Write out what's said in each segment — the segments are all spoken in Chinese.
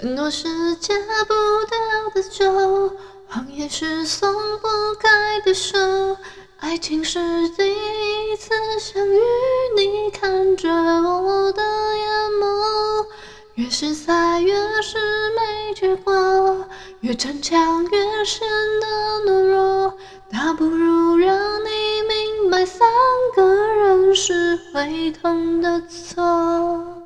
承诺是戒不掉的酒，谎言是松不开的手，爱情是第一次相遇，你看着我的眼眸，越是猜越是没结果，越逞强越显得懦弱，那不如让你明白，三个人是会痛的错。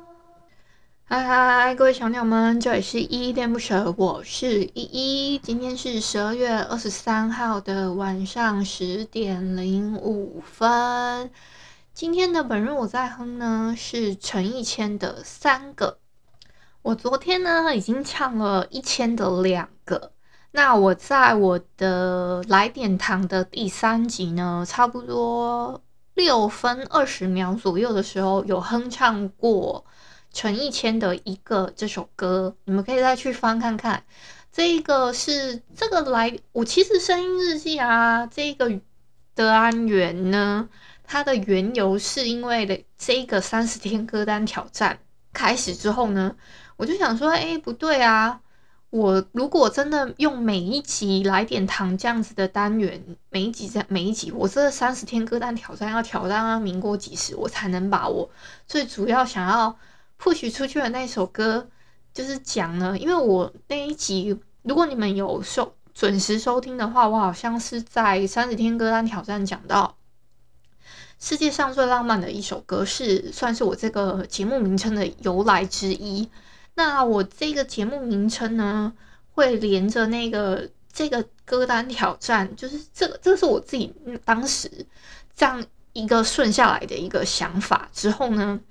嗨嗨，各位小鸟们，这里是依依恋不舍，我是依依。今天是十二月二十三号的晚上十点零五分。今天的本日我在哼呢是陈奕谦的《三个》。我昨天呢已经唱了一千的两个。那我在我的来点糖的第三集呢，差不多六分二十秒左右的时候有哼唱过。陈奕谦的一个这首歌，你们可以再去翻看看。这一个是这个来，我其实声音日记啊，这个的单元呢，它的缘由是因为的这个三十天歌单挑战开始之后呢，我就想说，哎，不对啊，我如果真的用每一集来点糖这样子的单元，每一集在每一集，我这三十天歌单挑战要挑战到民国几时，我才能把我最主要想要。Push 出去的那首歌就是讲呢，因为我那一集，如果你们有收准时收听的话，我好像是在三十天歌单挑战讲到世界上最浪漫的一首歌，是算是我这个节目名称的由来之一。那我这个节目名称呢，会连着那个这个歌单挑战，就是这个，这是我自己当时这样一个顺下来的一个想法之后呢。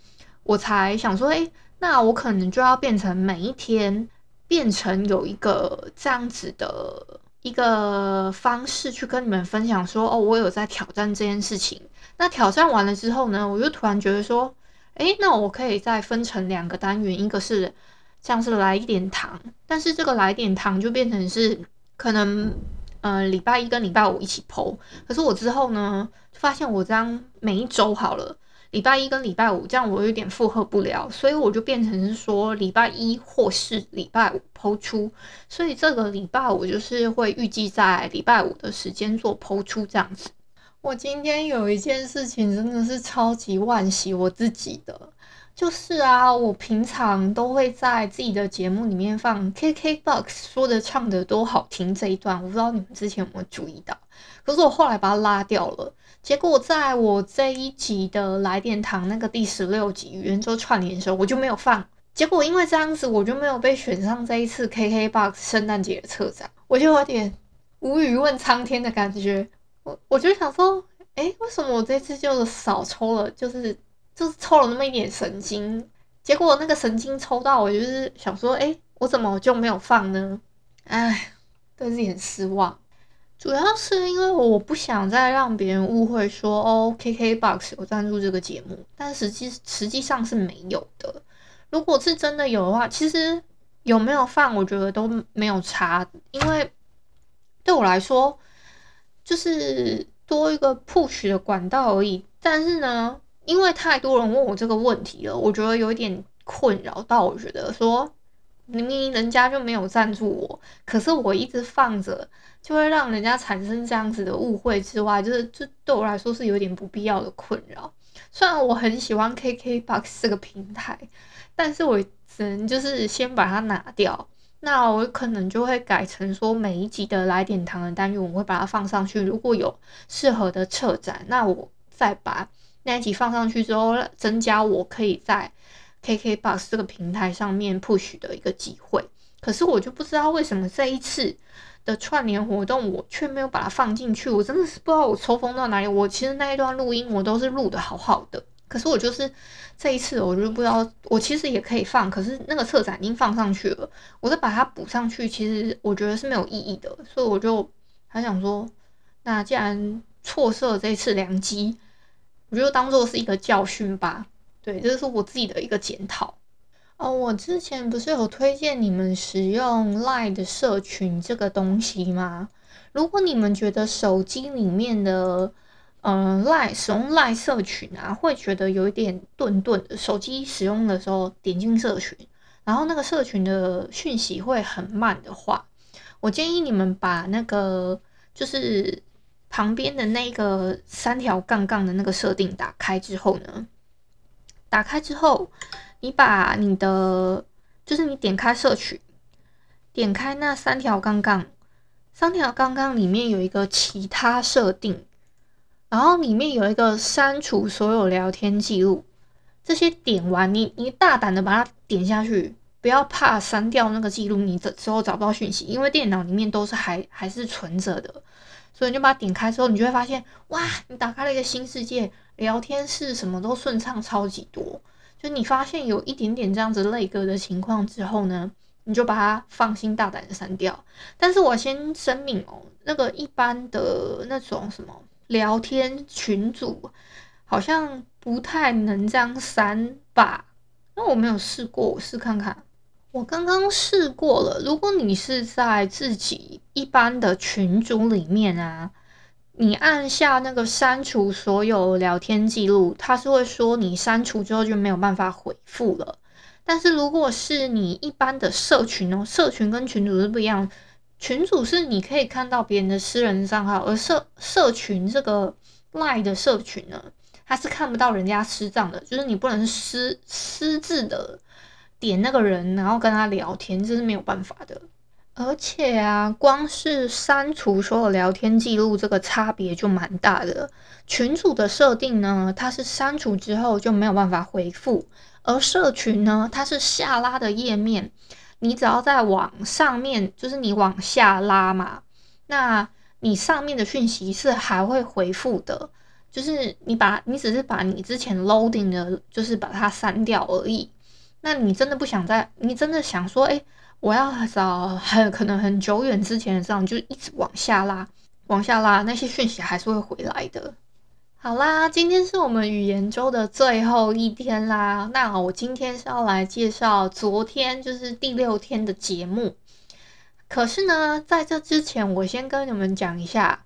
我才想说，诶，那我可能就要变成每一天变成有一个这样子的一个方式去跟你们分享说，哦，我有在挑战这件事情。那挑战完了之后呢，我就突然觉得说，诶，那我可以再分成两个单元，一个是像是来一点糖，但是这个来点糖就变成是可能呃礼拜一跟礼拜五一起剖。可是我之后呢，就发现我这样每一周好了。礼拜一跟礼拜五这样我有点负荷不了，所以我就变成是说礼拜一或是礼拜五抛出，所以这个礼拜五就是会预计在礼拜五的时间做抛出这样子。我今天有一件事情真的是超级惋惜我自己的，就是啊，我平常都会在自己的节目里面放 KKBOX 说的唱的多好听这一段，我不知道你们之前有没有注意到，可是我后来把它拉掉了。结果在我这一集的来电堂那个第十六集圆周串联的时候，我就没有放。结果因为这样子，我就没有被选上这一次 KKBOX 圣诞节的策展，我就有点无语问苍天的感觉。我我就想说，哎，为什么我这次就少抽了？就是就是抽了那么一点神经。结果那个神经抽到，我就是想说，哎，我怎么就没有放呢？哎，对自己很失望。主要是因为我不想再让别人误会说哦，KKBOX 有赞助这个节目，但实际实际上是没有的。如果是真的有的话，其实有没有放，我觉得都没有差，因为对我来说就是多一个 push 的管道而已。但是呢，因为太多人问我这个问题了，我觉得有一点困扰到，我觉得说。明明人家就没有赞助我，可是我一直放着，就会让人家产生这样子的误会之外，就是这对我来说是有点不必要的困扰。虽然我很喜欢 KKBOX 这个平台，但是我只能就是先把它拿掉。那我可能就会改成说，每一集的来点糖的单元，我会把它放上去。如果有适合的策展，那我再把那一集放上去之后，增加我可以在。KKBOX 这个平台上面 push 的一个机会，可是我就不知道为什么这一次的串联活动我却没有把它放进去，我真的是不知道我抽风到哪里。我其实那一段录音我都是录的好好的，可是我就是这一次，我就不知道，我其实也可以放，可是那个策展已经放上去了，我再把它补上去，其实我觉得是没有意义的，所以我就还想说，那既然错失了这一次良机，我就当做是一个教训吧。对，这是我自己的一个检讨。哦，我之前不是有推荐你们使用 Line 的社群这个东西吗？如果你们觉得手机里面的嗯，Line 使用 Line 社群啊，会觉得有一点顿顿的。手机使用的时候点进社群，然后那个社群的讯息会很慢的话，我建议你们把那个就是旁边的那个三条杠杠的那个设定打开之后呢，打开之后，你把你的就是你点开社群，点开那三条杠杠，三条杠杠里面有一个其他设定。然后里面有一个删除所有聊天记录，这些点完，你你大胆的把它点下去，不要怕删掉那个记录，你这之后找不到讯息，因为电脑里面都是还还是存着的，所以你就把它点开之后，你就会发现，哇，你打开了一个新世界，聊天室什么都顺畅超级多。就你发现有一点点这样子类隔的情况之后呢，你就把它放心大胆的删掉。但是我先声明哦，那个一般的那种什么。聊天群组好像不太能这样删吧？那我没有试过，我试看看。我刚刚试过了。如果你是在自己一般的群组里面啊，你按下那个删除所有聊天记录，它是会说你删除之后就没有办法回复了。但是如果是你一般的社群哦，社群跟群组是不一样。群组是你可以看到别人的私人账号，而社社群这个赖的社群呢，它是看不到人家私账的，就是你不能私私自的点那个人，然后跟他聊天，这是没有办法的。而且啊，光是删除所有聊天记录，这个差别就蛮大的。群组的设定呢，它是删除之后就没有办法回复，而社群呢，它是下拉的页面。你只要在往上面，就是你往下拉嘛，那你上面的讯息是还会回复的，就是你把你只是把你之前 loading 的，就是把它删掉而已。那你真的不想再，你真的想说，诶，我要找很可能很久远之前的这样，就一直往下拉，往下拉，那些讯息还是会回来的。好啦，今天是我们语言周的最后一天啦。那我今天是要来介绍昨天就是第六天的节目。可是呢，在这之前，我先跟你们讲一下，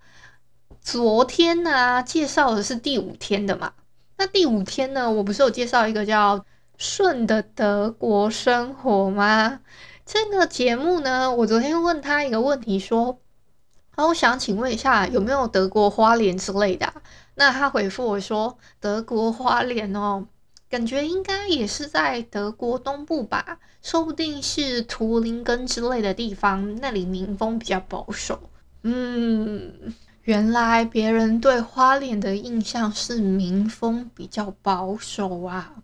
昨天呢介绍的是第五天的嘛。那第五天呢，我不是有介绍一个叫“顺的德国生活”吗？这个节目呢，我昨天问他一个问题，说：“啊，我想请问一下，有没有德国花莲之类的？”那他回复我说：“德国花莲哦，感觉应该也是在德国东部吧，说不定是图林根之类的地方，那里民风比较保守。”嗯，原来别人对花莲的印象是民风比较保守啊，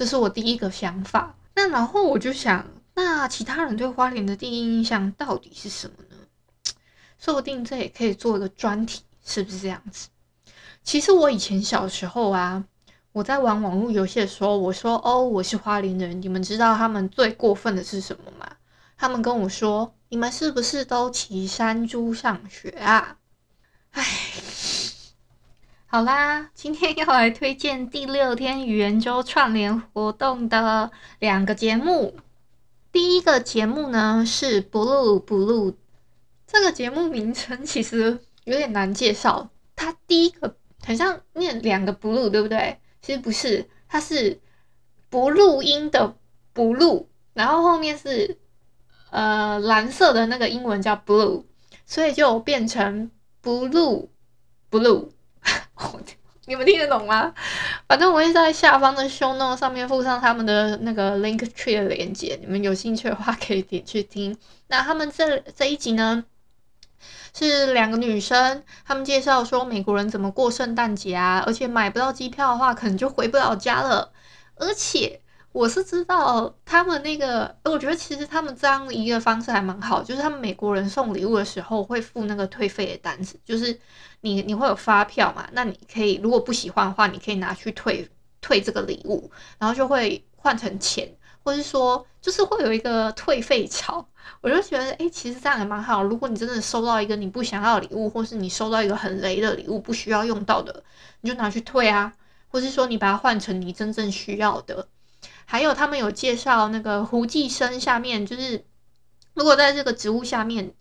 这是我第一个想法。那然后我就想，那其他人对花莲的第一印象到底是什么呢？说不定这也可以做一个专题，是不是这样子？其实我以前小时候啊，我在玩网络游戏的时候，我说哦，我是花莲人。你们知道他们最过分的是什么吗？他们跟我说，你们是不是都骑山猪上学啊？唉，好啦，今天要来推荐第六天语言周串联活动的两个节目。第一个节目呢是 Blue Blue，这个节目名称其实有点难介绍。它第一个。很像念两个 blue，对不对？其实不是，它是不录音的不录，然后后面是呃蓝色的那个英文叫 blue，所以就变成 blue blue。你们听得懂吗？反正我会在下方的 show note 上面附上他们的那个 link tree 的链接，你们有兴趣的话可以点去听。那他们这这一集呢？是两个女生，他们介绍说美国人怎么过圣诞节啊，而且买不到机票的话，可能就回不了家了。而且我是知道他们那个，我觉得其实他们这样一个方式还蛮好，就是他们美国人送礼物的时候会付那个退费的单子，就是你你会有发票嘛，那你可以如果不喜欢的话，你可以拿去退退这个礼物，然后就会换成钱，或是说就是会有一个退费潮。我就觉得，哎、其实这样也蛮好。如果你真的收到一个你不想要的礼物，或是你收到一个很雷的礼物，不需要用到的，你就拿去退啊，或是说你把它换成你真正需要的。还有他们有介绍那个胡寄生下面，就是如果在这个植物下面，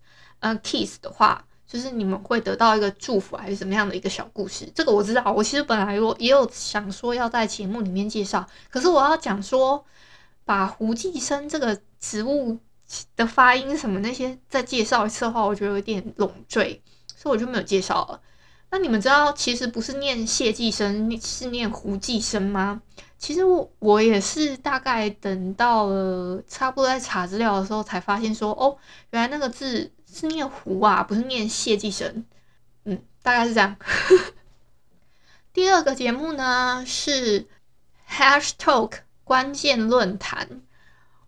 呃，kiss 的话，就是你们会得到一个祝福，还是怎么样的一个小故事？这个我知道。我其实本来我也有想说要在节目里面介绍，可是我要讲说把胡寄生这个植物。的发音什么那些再介绍一次的话，我觉得有点冗赘，所以我就没有介绍了。那你们知道其实不是念谢寄生，是念胡寄生吗？其实我我也是大概等到了差不多在查资料的时候才发现说，哦，原来那个字是念胡啊，不是念谢继生。嗯，大概是这样。第二个节目呢是 Hashtag 关键论坛。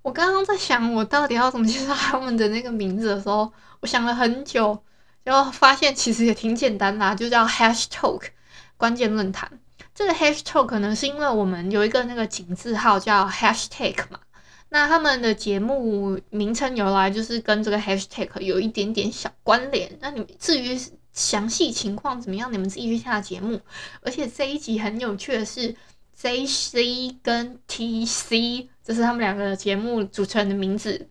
我刚刚在想，我到底要怎么介绍他们的那个名字的时候，我想了很久，然后发现其实也挺简单的，就叫 Hashtag 关键论坛。这个 Hashtag 可能是因为我们有一个那个井字号叫 Hashtag 嘛，那他们的节目名称由来就是跟这个 Hashtag 有一点点小关联。那你们至于详细情况怎么样，你们自己去下节目。而且这一集很有趣的是，JC 跟 TC。这是他们两个节目主持人的名字。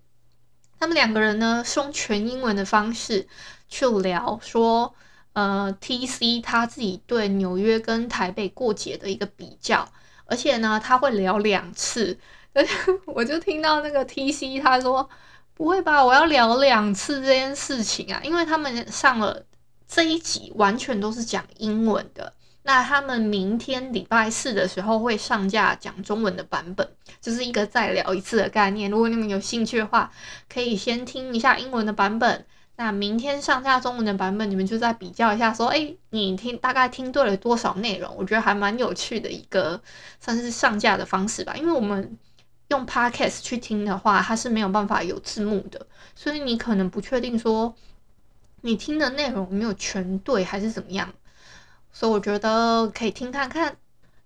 他们两个人呢，用全英文的方式去聊说，呃，TC 他自己对纽约跟台北过节的一个比较，而且呢，他会聊两次。而且 我就听到那个 TC 他说：“不会吧，我要聊两次这件事情啊？”因为他们上了这一集完全都是讲英文的。那他们明天礼拜四的时候会上架讲中文的版本，就是一个再聊一次的概念。如果你们有兴趣的话，可以先听一下英文的版本。那明天上架中文的版本，你们就再比较一下，说，哎，你听大概听对了多少内容？我觉得还蛮有趣的一个算是上架的方式吧。因为我们用 Podcast 去听的话，它是没有办法有字幕的，所以你可能不确定说你听的内容没有全对还是怎么样。所以我觉得可以听看看。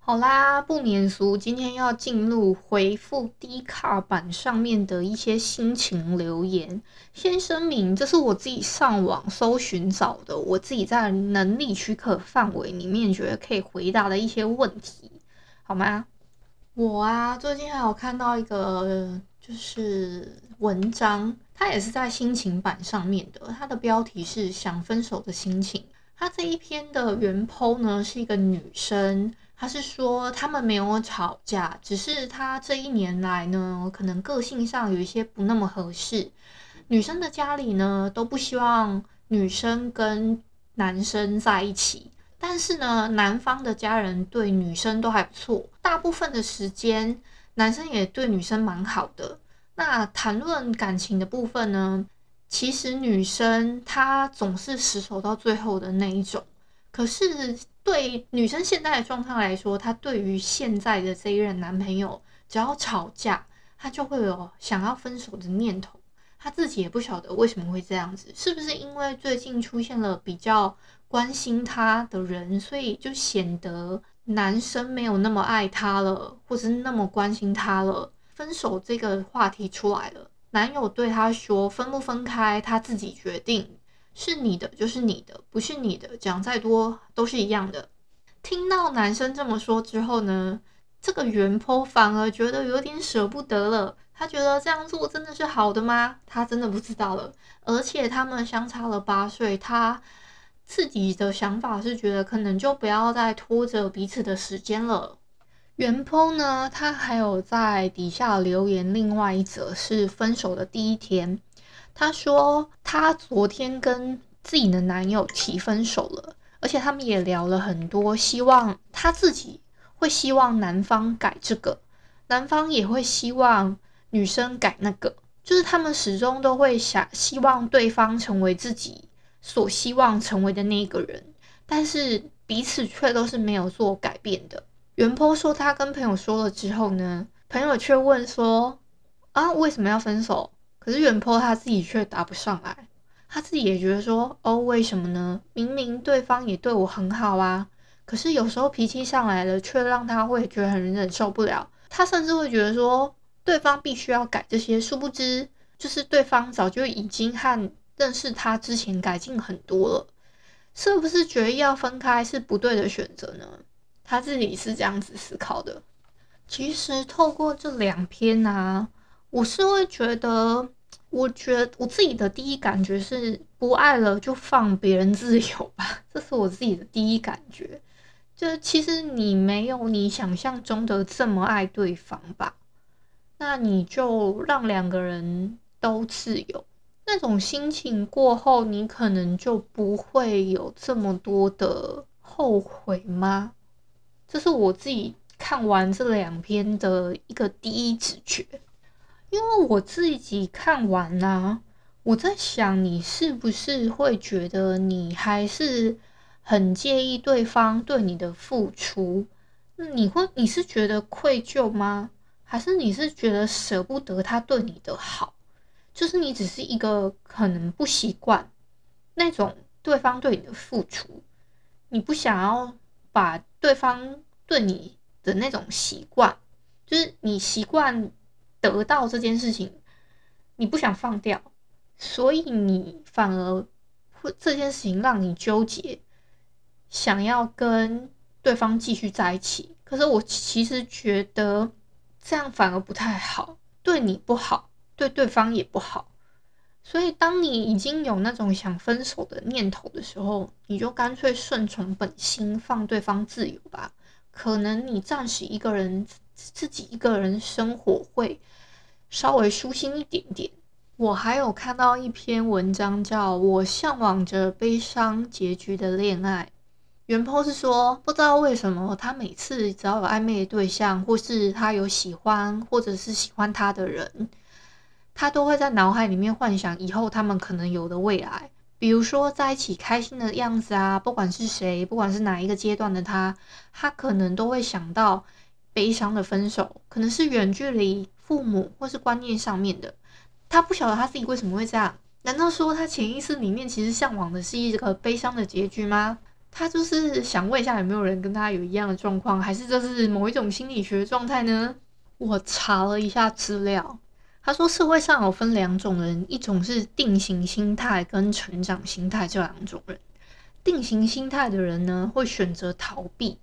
好啦，不免俗，今天要进入回复 Dcard 版上面的一些心情留言。先声明，这是我自己上网搜寻找的，我自己在能力许可范围里面觉得可以回答的一些问题，好吗？我啊，最近还有看到一个就是文章，它也是在心情版上面的，它的标题是“想分手的心情”。它这一篇的原 po 呢，是一个女生，他是说他们没有吵架，只是他这一年来呢，可能个性上有一些不那么合适。女生的家里呢，都不希望女生跟男生在一起，但是呢，男方的家人对女生都还不错，大部分的时间男生也对女生蛮好的。那谈论感情的部分呢，其实女生她总是死守到最后的那一种，可是对女生现在的状态来说，她对于现在的这一任男朋友，只要吵架，她就会有想要分手的念头。她自己也不晓得为什么会这样子，是不是因为最近出现了比较关心她的人，所以就显得男生没有那么爱她了，或者是那么关心她了，分手这个话题出来了。男友对她说：“分不分开，她自己决定。是你的就是你的，不是你的，讲再多都是一样的。”听到男生这么说之后呢，这个原坡反而觉得有点舍不得了。他觉得这样做真的是好的吗？他真的不知道了。而且他们相差了八岁，他自己的想法是觉得可能就不要再拖着彼此的时间了。原坡呢，他还有在底下留言，另外一则是分手的第一天，他说她昨天跟自己的男友提分手了，而且他们也聊了很多，希望她自己会希望男方改这个，男方也会希望女生改那个，就是他们始终都会想希望对方成为自己所希望成为的那个人，但是彼此却都是没有做改变的。袁波说他跟朋友说了之后呢，朋友却问说：“啊，为什么要分手？”可是原 po 他自己却答不上来，他自己也觉得说：“哦，为什么呢？明明对方也对我很好啊，可是有时候脾气上来了，却让他会觉得很忍受不了。他甚至会觉得说，对方必须要改这些，殊不知就是对方早就已经和认识他之前改进很多了。是不是决意要分开是不对的选择呢？他自己是这样子思考的。其实透过这两篇啊，我是会觉得，我觉得我自己的第一感觉是，不爱了就放别人自由吧，这是我自己的第一感觉。就其实你没有你想象中的这么爱对方吧，那你就让两个人都自由。那种心情过后，你可能就不会有这么多的后悔吗？这是我自己看完这两篇的一个第一直觉。因为我自己看完啊，我在想，你是不是会觉得你还是很介意对方对你的付出？你会，你是觉得愧疚吗？还是你是觉得舍不得他对你的好？就是你只是一个可能不习惯那种对方对你的付出，你不想要把对方对你的那种习惯，就是你习惯得到这件事情，你不想放掉，所以你反而会这件事情让你纠结，想要跟对方继续在一起。可是我其实觉得这样反而不太好，对你不好。对对方也不好，所以当你已经有那种想分手的念头的时候，你就干脆顺从本心，放对方自由吧。可能你暂时一个人自己一个人生活会稍微舒心一点点。我还有看到一篇文章，叫我向往着悲伤结局的恋爱。原 po 是说，不知道为什么他每次只要有暧昧的对象，或是他有喜欢或者是喜欢他的人。他都会在脑海里面幻想以后他们可能有的未来，比如说在一起开心的样子啊，不管是谁，不管是哪一个阶段的他，他可能都会想到悲伤的分手，可能是远距离、父母或是观念上面的。他不晓得他自己为什么会这样，难道说他潜意识里面其实向往的是一个悲伤的结局吗？他就是想问一下有没有人跟他有一样的状况，还是这是某一种心理学状态呢？我查了一下资料。他说：“社会上有分两种人，一种是定型心态跟成长心态这两种人。定型心态的人呢，会选择逃避，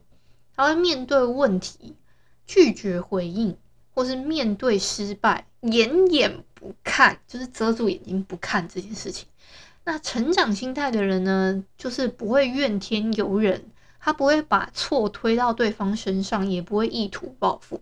他会面对问题拒绝回应，或是面对失败掩眼不看，就是遮住眼睛不看这件事情。那成长心态的人呢，就是不会怨天尤人，他不会把错推到对方身上，也不会意图报复。”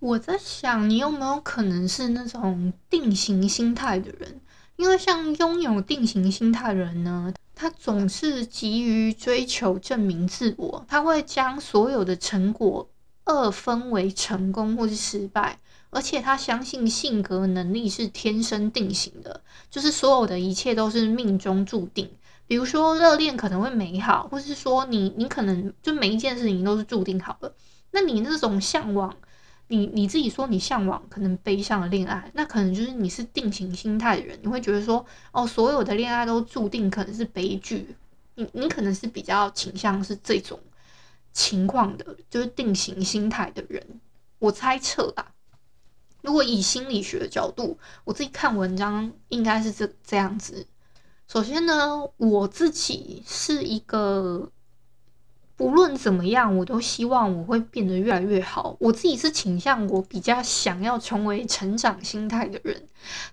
我在想，你有没有可能是那种定型心态的人？因为像拥有定型心态的人呢，他总是急于追求证明自我，他会将所有的成果二分为成功或是失败，而且他相信性格能力是天生定型的，就是所有的一切都是命中注定。比如说热恋可能会美好，或是说你你可能就每一件事情都是注定好的，那你那种向往。你你自己说你向往可能悲伤的恋爱，那可能就是你是定型心态的人，你会觉得说，哦，所有的恋爱都注定可能是悲剧。你你可能是比较倾向是这种情况的，就是定型心态的人。我猜测啊，如果以心理学的角度，我自己看文章应该是这这样子。首先呢，我自己是一个。不论怎么样，我都希望我会变得越来越好。我自己是倾向我比较想要成为成长心态的人，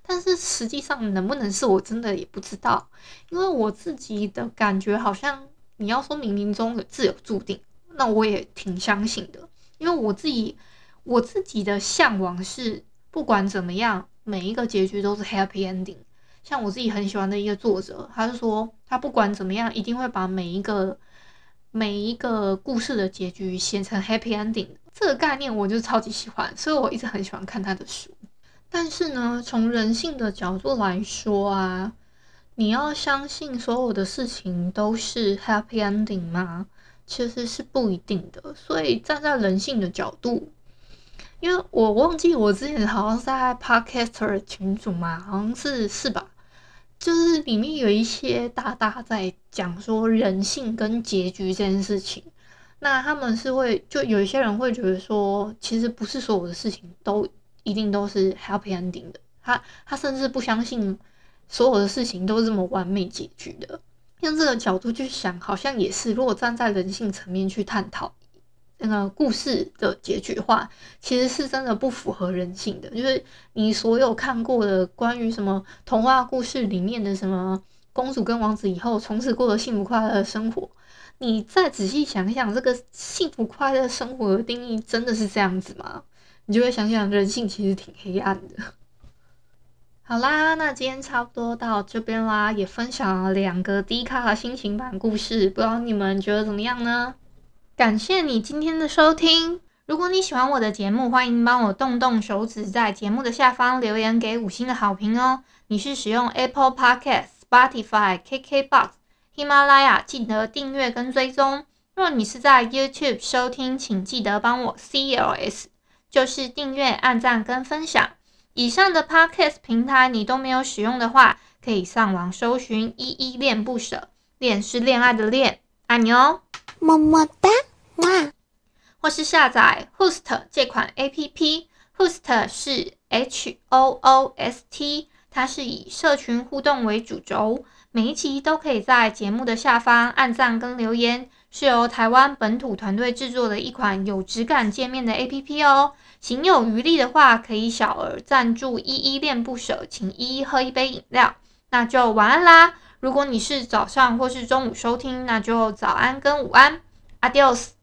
但是实际上能不能是我真的也不知道，因为我自己的感觉好像你要说冥冥中的自有注定，那我也挺相信的。因为我自己我自己的向往是不管怎么样，每一个结局都是 happy ending。像我自己很喜欢的一个作者，他是说他不管怎么样，一定会把每一个。每一个故事的结局写成 happy ending，这个概念我就超级喜欢，所以我一直很喜欢看他的书。但是呢，从人性的角度来说啊，你要相信所有的事情都是 happy ending 吗？其实是不一定的。所以站在人性的角度，因为我忘记我之前好像是在 podcaster 群组嘛，好像是是吧？就是里面有一些大大在讲说人性跟结局这件事情，那他们是会，就有一些人会觉得说，其实不是所有的事情都一定都是 happy ending 的。他他甚至不相信所有的事情都是这么完美结局的。用这个角度去想，好像也是。如果站在人性层面去探讨那个故事的结局话，其实是真的不符合人性的。就是你所有看过的关于什么童话故事里面的什么公主跟王子以后从此过了幸福快乐的生活。你再仔细想一想，这个幸福快乐生活的定义真的是这样子吗？你就会想想，人性其实挺黑暗的。好啦，那今天差不多到这边啦，也分享了两个低卡心情版故事，不知道你们觉得怎么样呢？感谢你今天的收听。如果你喜欢我的节目，欢迎帮我动动手指，在节目的下方留言给五星的好评哦。你是使用 Apple Podcast、Spotify、KKBox。喜马拉雅记得订阅跟追踪。若你是在 YouTube 收听，请记得帮我 CLS，就是订阅、按赞跟分享。以上的 Podcast 平台你都没有使用的话，可以上网搜寻“依依恋不舍”，恋是恋爱的恋，爱你哦，么么哒，哇！或是下载 Hoost 这款 APP，Hoost 是 H O O S T，它是以社群互动为主轴。每一期都可以在节目的下方按赞跟留言，是由台湾本土团队制作的一款有质感界面的 APP 哦。行有余力的话，可以小额赞助依依恋不舍，请依依喝一杯饮料。那就晚安啦！如果你是早上或是中午收听，那就早安跟午安，Adios。